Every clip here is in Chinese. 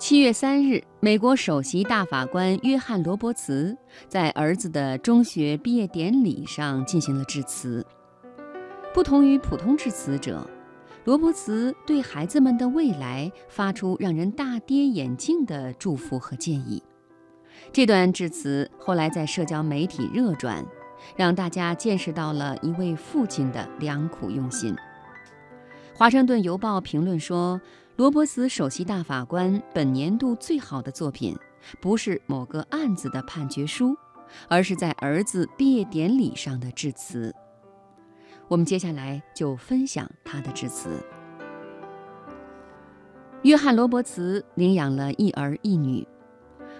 七月三日，美国首席大法官约翰·罗伯茨在儿子的中学毕业典礼上进行了致辞。不同于普通致辞者，罗伯茨对孩子们的未来发出让人大跌眼镜的祝福和建议。这段致辞后来在社交媒体热转，让大家见识到了一位父亲的良苦用心。《华盛顿邮报》评论说。罗伯茨首席大法官本年度最好的作品，不是某个案子的判决书，而是在儿子毕业典礼上的致辞。我们接下来就分享他的致辞。约翰·罗伯茨领养了一儿一女。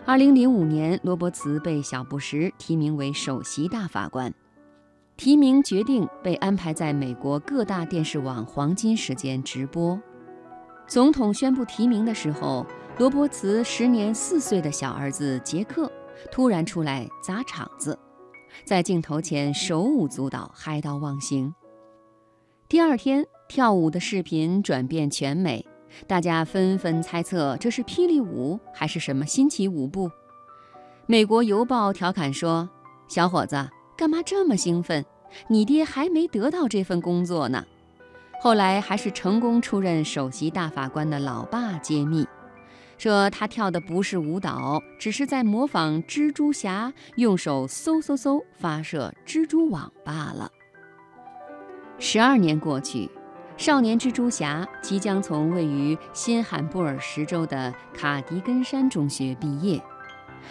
2005年，罗伯茨被小布什提名为首席大法官，提名决定被安排在美国各大电视网黄金时间直播。总统宣布提名的时候，罗伯茨时年四岁的小儿子杰克突然出来砸场子，在镜头前手舞足蹈，嗨到忘形。第二天，跳舞的视频转遍全美，大家纷纷猜测这是霹雳舞还是什么新奇舞步。美国邮报调侃说：“小伙子，干嘛这么兴奋？你爹还没得到这份工作呢。”后来还是成功出任首席大法官的老爸揭秘，说他跳的不是舞蹈，只是在模仿蜘蛛侠用手嗖嗖嗖发射蜘蛛网罢了。十二年过去，少年蜘蛛侠即将从位于新罕布尔什州的卡迪根山中学毕业，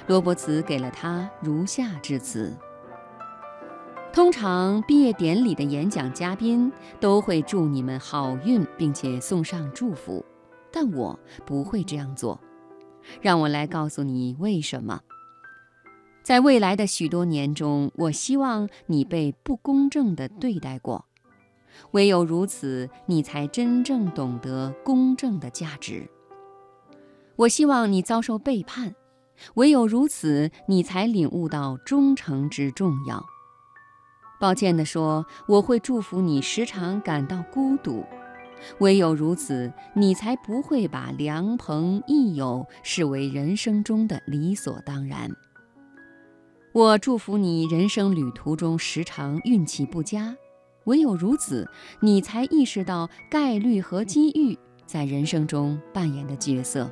罗伯茨给了他如下致辞。通常毕业典礼的演讲嘉宾都会祝你们好运，并且送上祝福，但我不会这样做。让我来告诉你为什么。在未来的许多年中，我希望你被不公正地对待过，唯有如此，你才真正懂得公正的价值。我希望你遭受背叛，唯有如此，你才领悟到忠诚之重要。抱歉地说，我会祝福你时常感到孤独，唯有如此，你才不会把良朋益友视为人生中的理所当然。我祝福你人生旅途中时常运气不佳，唯有如此，你才意识到概率和机遇在人生中扮演的角色，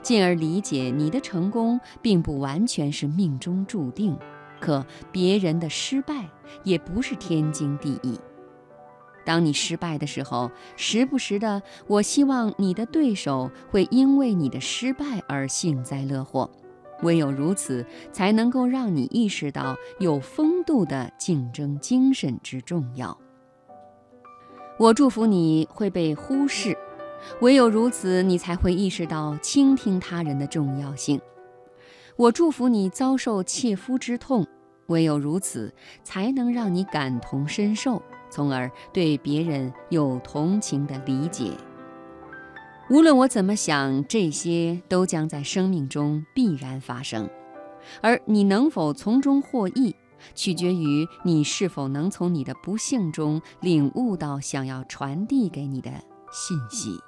进而理解你的成功并不完全是命中注定。可别人的失败也不是天经地义。当你失败的时候，时不时的，我希望你的对手会因为你的失败而幸灾乐祸。唯有如此，才能够让你意识到有风度的竞争精神之重要。我祝福你会被忽视，唯有如此，你才会意识到倾听他人的重要性。我祝福你遭受切肤之痛。唯有如此，才能让你感同身受，从而对别人有同情的理解。无论我怎么想，这些都将在生命中必然发生，而你能否从中获益，取决于你是否能从你的不幸中领悟到想要传递给你的信息。